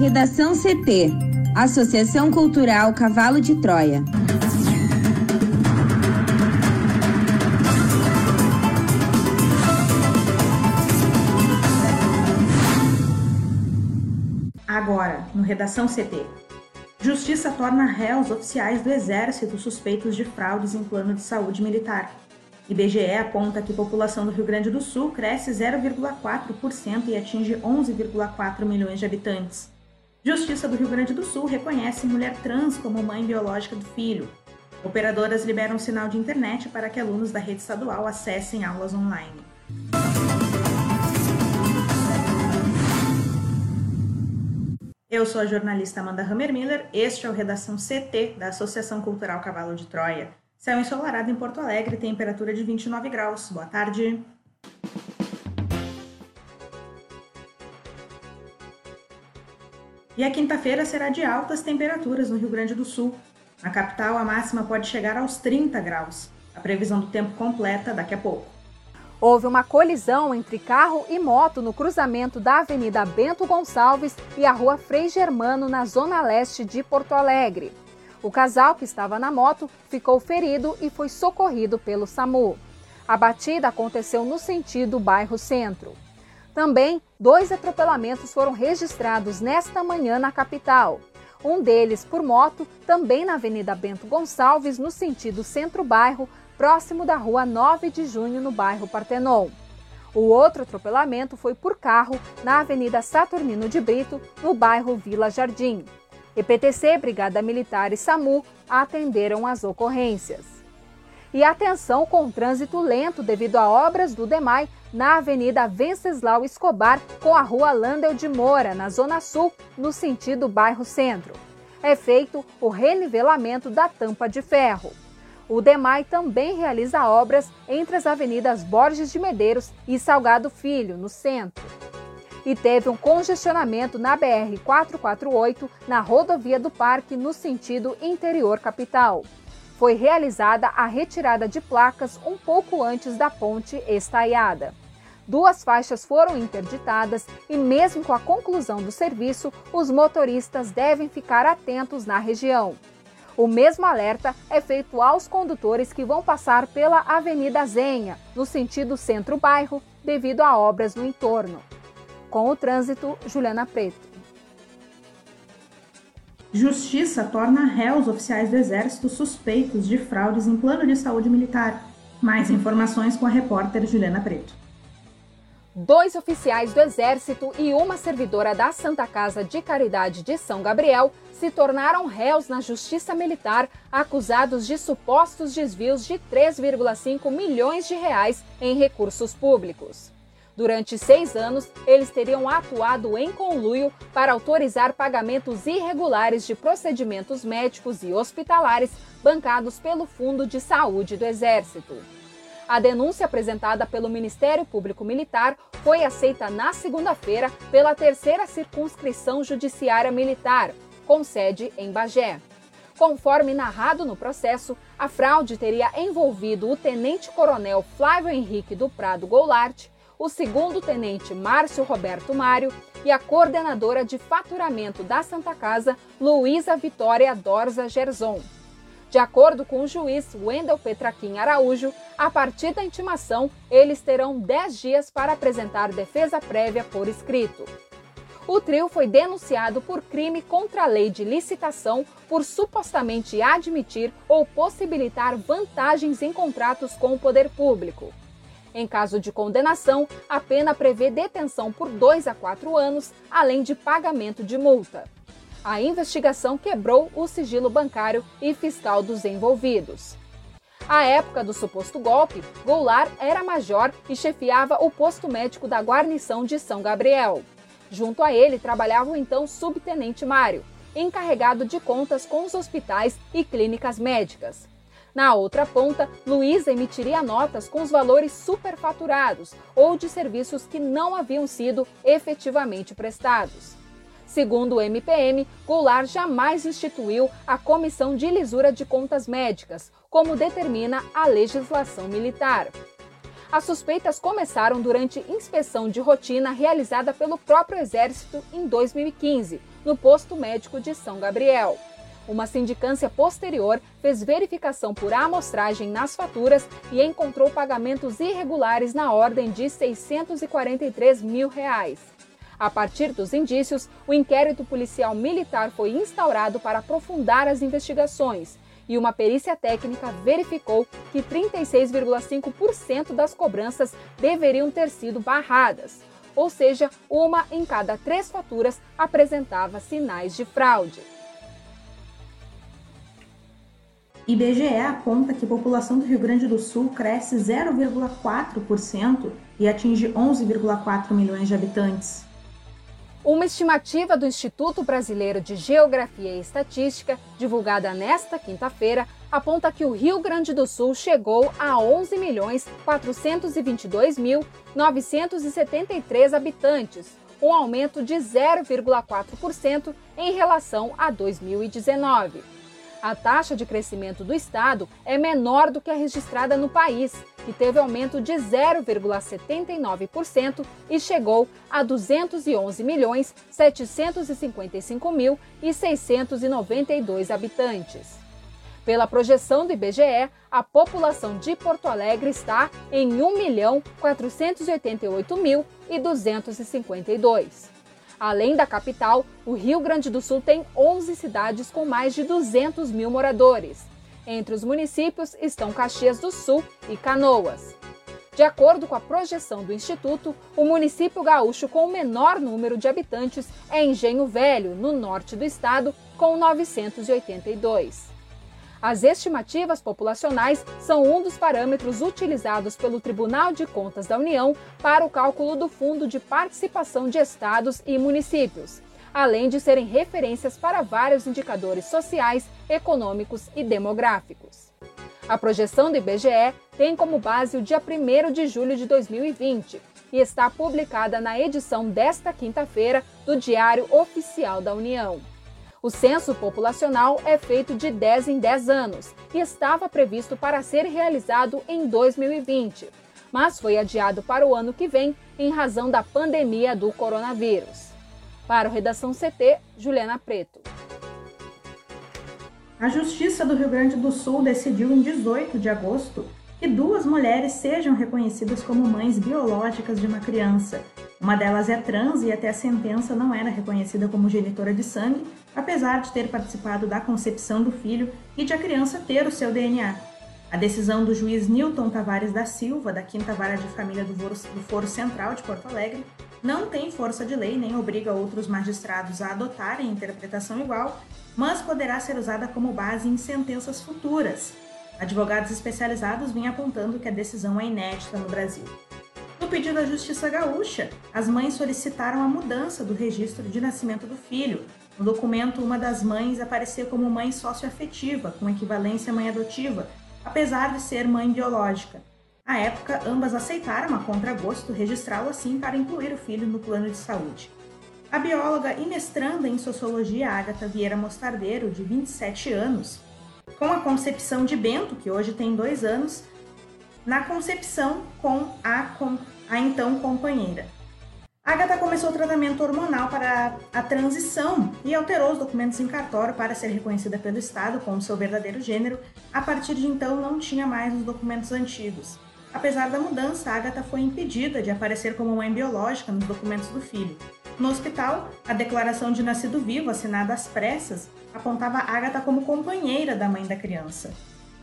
Redação CT Associação Cultural Cavalo de Troia. Agora, no Redação CT. Justiça torna réus oficiais do Exército suspeitos de fraudes em plano de saúde militar. IBGE aponta que a população do Rio Grande do Sul cresce 0,4% e atinge 11,4 milhões de habitantes. Justiça do Rio Grande do Sul reconhece mulher trans como mãe biológica do filho. Operadoras liberam sinal de internet para que alunos da rede estadual acessem aulas online. Eu sou a jornalista Amanda Hammermiller, este é o Redação CT da Associação Cultural Cavalo de Troia. Céu ensolarado em Porto Alegre, temperatura de 29 graus. Boa tarde. E a quinta-feira será de altas temperaturas no Rio Grande do Sul. Na capital, a máxima pode chegar aos 30 graus. A previsão do tempo completa daqui a pouco. Houve uma colisão entre carro e moto no cruzamento da Avenida Bento Gonçalves e a Rua Frei Germano, na zona leste de Porto Alegre. O casal que estava na moto ficou ferido e foi socorrido pelo SAMU. A batida aconteceu no sentido bairro Centro. Também, dois atropelamentos foram registrados nesta manhã na capital. Um deles por moto, também na Avenida Bento Gonçalves, no sentido centro-bairro, próximo da rua 9 de junho, no bairro Partenon. O outro atropelamento foi por carro na Avenida Saturnino de Brito, no bairro Vila Jardim. EPTC, Brigada Militar e SAMU atenderam as ocorrências. E atenção com trânsito lento devido a obras do DEMAI na Avenida Venceslau Escobar com a Rua Landel de Moura, na Zona Sul, no sentido bairro Centro. É feito o renivelamento da tampa de ferro. O DEMAI também realiza obras entre as avenidas Borges de Medeiros e Salgado Filho, no centro e teve um congestionamento na BR-448 na rodovia do Parque no sentido interior capital. Foi realizada a retirada de placas um pouco antes da ponte estaiada. Duas faixas foram interditadas e, mesmo com a conclusão do serviço, os motoristas devem ficar atentos na região. O mesmo alerta é feito aos condutores que vão passar pela Avenida Zenha, no sentido centro-bairro, devido a obras no entorno. Com o trânsito, Juliana Preto. Justiça torna réus oficiais do Exército suspeitos de fraudes em plano de saúde militar. Mais informações com a repórter Juliana Preto. Dois oficiais do Exército e uma servidora da Santa Casa de Caridade de São Gabriel se tornaram réus na Justiça Militar, acusados de supostos desvios de 3,5 milhões de reais em recursos públicos. Durante seis anos, eles teriam atuado em conluio para autorizar pagamentos irregulares de procedimentos médicos e hospitalares bancados pelo Fundo de Saúde do Exército. A denúncia apresentada pelo Ministério Público Militar foi aceita na segunda-feira pela terceira circunscrição judiciária militar, com sede em Bagé. Conforme narrado no processo, a fraude teria envolvido o tenente-coronel Flávio Henrique do Prado Goulart, o segundo tenente Márcio Roberto Mário e a coordenadora de faturamento da Santa Casa, Luísa Vitória Dorza Gerson. De acordo com o juiz Wendel Petraquim Araújo, a partir da intimação, eles terão 10 dias para apresentar defesa prévia por escrito. O trio foi denunciado por crime contra a lei de licitação por supostamente admitir ou possibilitar vantagens em contratos com o poder público. Em caso de condenação, a pena prevê detenção por dois a quatro anos, além de pagamento de multa. A investigação quebrou o sigilo bancário e fiscal dos envolvidos. À época do suposto golpe, Goulart era major e chefiava o posto médico da guarnição de São Gabriel. Junto a ele trabalhava o então subtenente Mário, encarregado de contas com os hospitais e clínicas médicas. Na outra ponta, Luiza emitiria notas com os valores superfaturados ou de serviços que não haviam sido efetivamente prestados. Segundo o MPM, Goulart jamais instituiu a Comissão de Lisura de Contas Médicas, como determina a legislação militar. As suspeitas começaram durante inspeção de rotina realizada pelo próprio Exército em 2015, no posto médico de São Gabriel. Uma sindicância posterior fez verificação por amostragem nas faturas e encontrou pagamentos irregulares na ordem de 643 mil reais. A partir dos indícios, o inquérito policial militar foi instaurado para aprofundar as investigações e uma perícia técnica verificou que 36,5% das cobranças deveriam ter sido barradas, ou seja, uma em cada três faturas apresentava sinais de fraude. IBGE aponta que a população do Rio Grande do Sul cresce 0,4% e atinge 11,4 milhões de habitantes. Uma estimativa do Instituto Brasileiro de Geografia e Estatística, divulgada nesta quinta-feira, aponta que o Rio Grande do Sul chegou a 11.422.973 habitantes, um aumento de 0,4% em relação a 2019. A taxa de crescimento do estado é menor do que a registrada no país, que teve aumento de 0,79% e chegou a 211 milhões 755 mil e 692 habitantes. Pela projeção do IBGE, a população de Porto Alegre está em 1 milhão 488 mil e 252. Além da capital, o Rio Grande do Sul tem 11 cidades com mais de 200 mil moradores. Entre os municípios estão Caxias do Sul e Canoas. De acordo com a projeção do Instituto, o município gaúcho com o menor número de habitantes é Engenho Velho, no norte do estado, com 982. As estimativas populacionais são um dos parâmetros utilizados pelo Tribunal de Contas da União para o cálculo do Fundo de Participação de Estados e Municípios, além de serem referências para vários indicadores sociais, econômicos e demográficos. A projeção do IBGE tem como base o dia 1 de julho de 2020 e está publicada na edição desta quinta-feira do Diário Oficial da União. O censo populacional é feito de 10 em 10 anos e estava previsto para ser realizado em 2020, mas foi adiado para o ano que vem em razão da pandemia do coronavírus. Para o Redação CT, Juliana Preto. A Justiça do Rio Grande do Sul decidiu em 18 de agosto que duas mulheres sejam reconhecidas como mães biológicas de uma criança. Uma delas é trans e até a sentença não era reconhecida como genitora de sangue, apesar de ter participado da concepção do filho e de a criança ter o seu DNA. A decisão do juiz Newton Tavares da Silva, da Quinta Vara de Família do Foro, do Foro Central de Porto Alegre, não tem força de lei nem obriga outros magistrados a adotarem interpretação igual, mas poderá ser usada como base em sentenças futuras, Advogados especializados vêm apontando que a decisão é inédita no Brasil. No pedido da Justiça Gaúcha, as mães solicitaram a mudança do registro de nascimento do filho. No documento, uma das mães aparecia como mãe socioafetiva, com equivalência à mãe adotiva, apesar de ser mãe biológica. À época, ambas aceitaram a contragosto registrá-lo assim para incluir o filho no plano de saúde. A bióloga e mestranda em sociologia Agatha Vieira Mostardeiro, de 27 anos, com a concepção de Bento, que hoje tem dois anos, na concepção com a, com a então companheira. Agatha começou o tratamento hormonal para a transição e alterou os documentos em cartório para ser reconhecida pelo Estado como seu verdadeiro gênero. A partir de então, não tinha mais os documentos antigos. Apesar da mudança, Agatha foi impedida de aparecer como mãe biológica nos documentos do filho. No hospital, a declaração de nascido vivo, assinada às pressas, apontava Agatha como companheira da mãe da criança.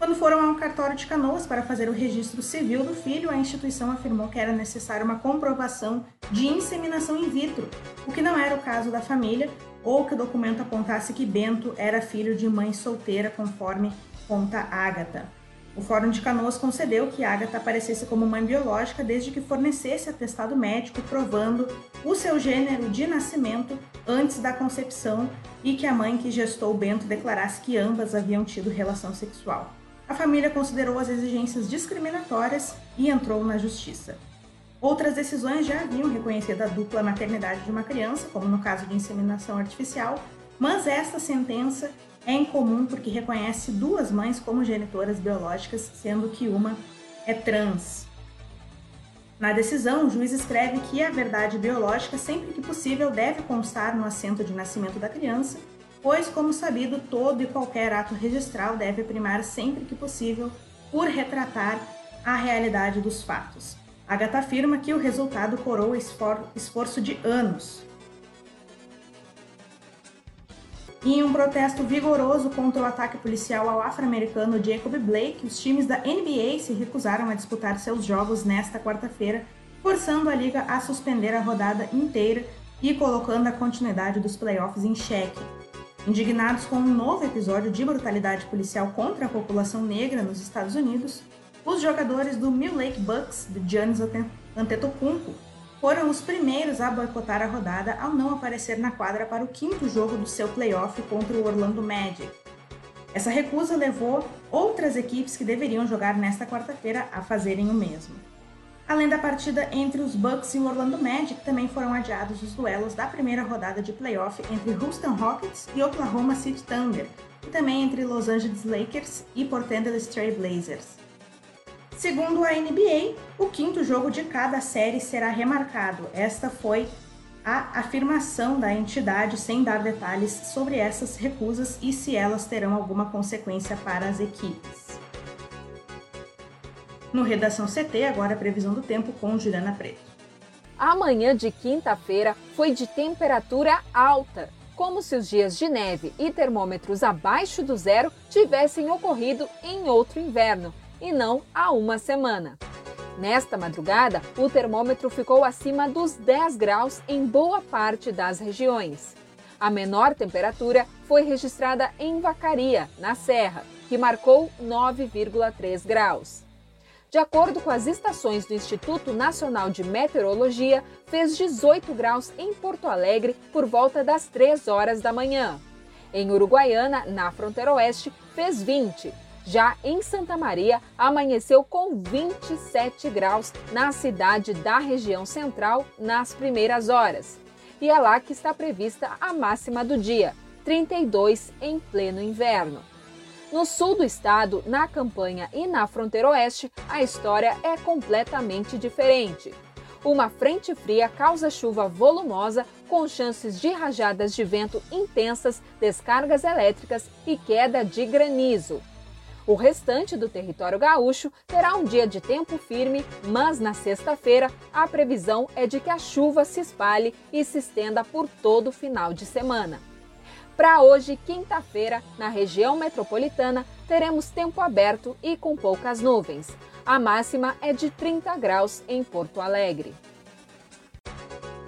Quando foram ao cartório de Canoas para fazer o registro civil do filho, a instituição afirmou que era necessária uma comprovação de inseminação in vitro, o que não era o caso da família, ou que o documento apontasse que Bento era filho de mãe solteira, conforme conta Agatha. O Fórum de Canoas concedeu que Agatha aparecesse como mãe biológica desde que fornecesse atestado médico provando o seu gênero de nascimento antes da concepção e que a mãe que gestou Bento declarasse que ambas haviam tido relação sexual. A família considerou as exigências discriminatórias e entrou na justiça. Outras decisões já haviam reconhecido a dupla maternidade de uma criança, como no caso de inseminação artificial, mas esta sentença é incomum porque reconhece duas mães como genitoras biológicas, sendo que uma é trans. Na decisão, o juiz escreve que a verdade biológica, sempre que possível, deve constar no assento de nascimento da criança, pois, como sabido, todo e qualquer ato registral deve primar sempre que possível por retratar a realidade dos fatos. Agatha afirma que o resultado coroa esfor esforço de anos. em um protesto vigoroso contra o ataque policial ao afro-americano Jacob Blake, os times da NBA se recusaram a disputar seus jogos nesta quarta-feira, forçando a liga a suspender a rodada inteira e colocando a continuidade dos playoffs em xeque. Indignados com um novo episódio de brutalidade policial contra a população negra nos Estados Unidos, os jogadores do Mill Lake Bucks de Giannis Antetokounmpo foram os primeiros a boicotar a rodada ao não aparecer na quadra para o quinto jogo do seu playoff contra o Orlando Magic. Essa recusa levou outras equipes que deveriam jogar nesta quarta-feira a fazerem o mesmo. Além da partida entre os Bucks e o Orlando Magic, também foram adiados os duelos da primeira rodada de playoff entre Houston Rockets e Oklahoma City Thunder, e também entre Los Angeles Lakers e Portland Trail Blazers. Segundo a NBA, o quinto jogo de cada série será remarcado. Esta foi a afirmação da entidade sem dar detalhes sobre essas recusas e se elas terão alguma consequência para as equipes. No Redação CT, agora a previsão do tempo com Juliana Preto. A manhã de quinta-feira foi de temperatura alta, como se os dias de neve e termômetros abaixo do zero tivessem ocorrido em outro inverno, e não há uma semana. Nesta madrugada, o termômetro ficou acima dos 10 graus em boa parte das regiões. A menor temperatura foi registrada em Vacaria, na Serra, que marcou 9,3 graus de acordo com as estações do Instituto Nacional de Meteorologia, fez 18 graus em Porto Alegre por volta das 3 horas da manhã. Em Uruguaiana, na fronteira oeste, fez 20. Já em Santa Maria, amanheceu com 27 graus na cidade da região central nas primeiras horas. E é lá que está prevista a máxima do dia, 32 em pleno inverno. No sul do estado, na campanha e na fronteira oeste, a história é completamente diferente. Uma frente fria causa chuva volumosa, com chances de rajadas de vento intensas, descargas elétricas e queda de granizo. O restante do território gaúcho terá um dia de tempo firme, mas na sexta-feira a previsão é de que a chuva se espalhe e se estenda por todo o final de semana. Para hoje, quinta-feira, na região metropolitana, teremos tempo aberto e com poucas nuvens. A máxima é de 30 graus em Porto Alegre.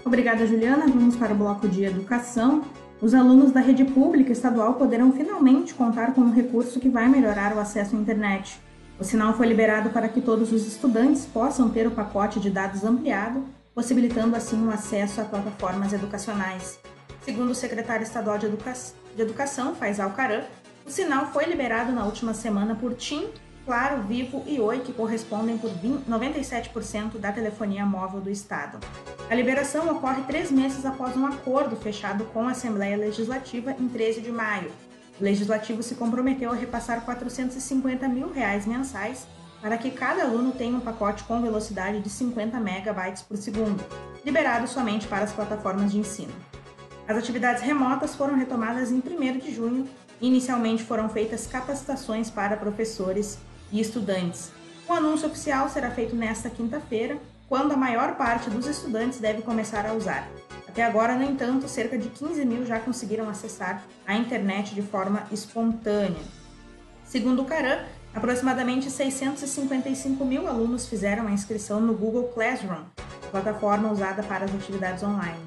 Obrigada, Juliana. Vamos para o bloco de educação. Os alunos da rede pública estadual poderão finalmente contar com um recurso que vai melhorar o acesso à internet. O sinal foi liberado para que todos os estudantes possam ter o pacote de dados ampliado, possibilitando assim o acesso a plataformas educacionais. Segundo o secretário estadual de, Educa de Educação, Faisal Caran, o sinal foi liberado na última semana por TIM, Claro, Vivo e Oi, que correspondem por 20, 97% da telefonia móvel do Estado. A liberação ocorre três meses após um acordo fechado com a Assembleia Legislativa em 13 de maio. O Legislativo se comprometeu a repassar 450 mil reais mensais para que cada aluno tenha um pacote com velocidade de 50 megabytes por segundo, liberado somente para as plataformas de ensino. As atividades remotas foram retomadas em 1 de junho e inicialmente foram feitas capacitações para professores e estudantes. O anúncio oficial será feito nesta quinta-feira, quando a maior parte dos estudantes deve começar a usar. Até agora, no entanto, cerca de 15 mil já conseguiram acessar a internet de forma espontânea. Segundo o Caran, aproximadamente 655 mil alunos fizeram a inscrição no Google Classroom, plataforma usada para as atividades online.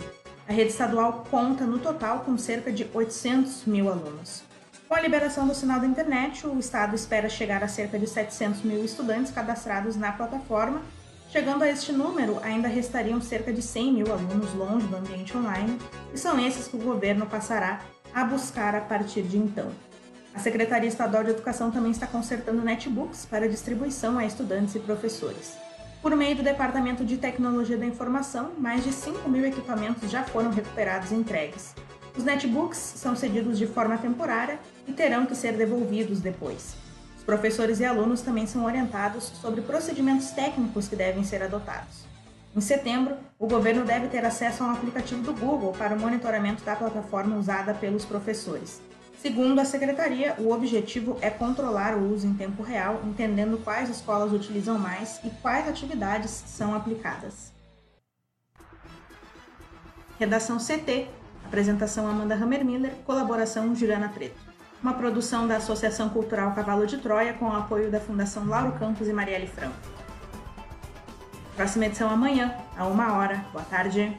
A rede estadual conta no total com cerca de 800 mil alunos. Com a liberação do sinal da internet, o Estado espera chegar a cerca de 700 mil estudantes cadastrados na plataforma. Chegando a este número, ainda restariam cerca de 100 mil alunos longe do ambiente online, e são esses que o governo passará a buscar a partir de então. A Secretaria Estadual de Educação também está consertando netbooks para distribuição a estudantes e professores. Por meio do Departamento de Tecnologia da Informação, mais de 5 mil equipamentos já foram recuperados e entregues. Os netbooks são cedidos de forma temporária e terão que ser devolvidos depois. Os professores e alunos também são orientados sobre procedimentos técnicos que devem ser adotados. Em setembro, o governo deve ter acesso a um aplicativo do Google para o monitoramento da plataforma usada pelos professores. Segundo a secretaria, o objetivo é controlar o uso em tempo real, entendendo quais escolas utilizam mais e quais atividades são aplicadas. Redação CT. Apresentação Amanda Hammermiller, colaboração Juliana Preto. Uma produção da Associação Cultural Cavalo de Troia com o apoio da Fundação Lauro Campos e Marielle Franco. Próxima edição amanhã, a uma hora. Boa tarde.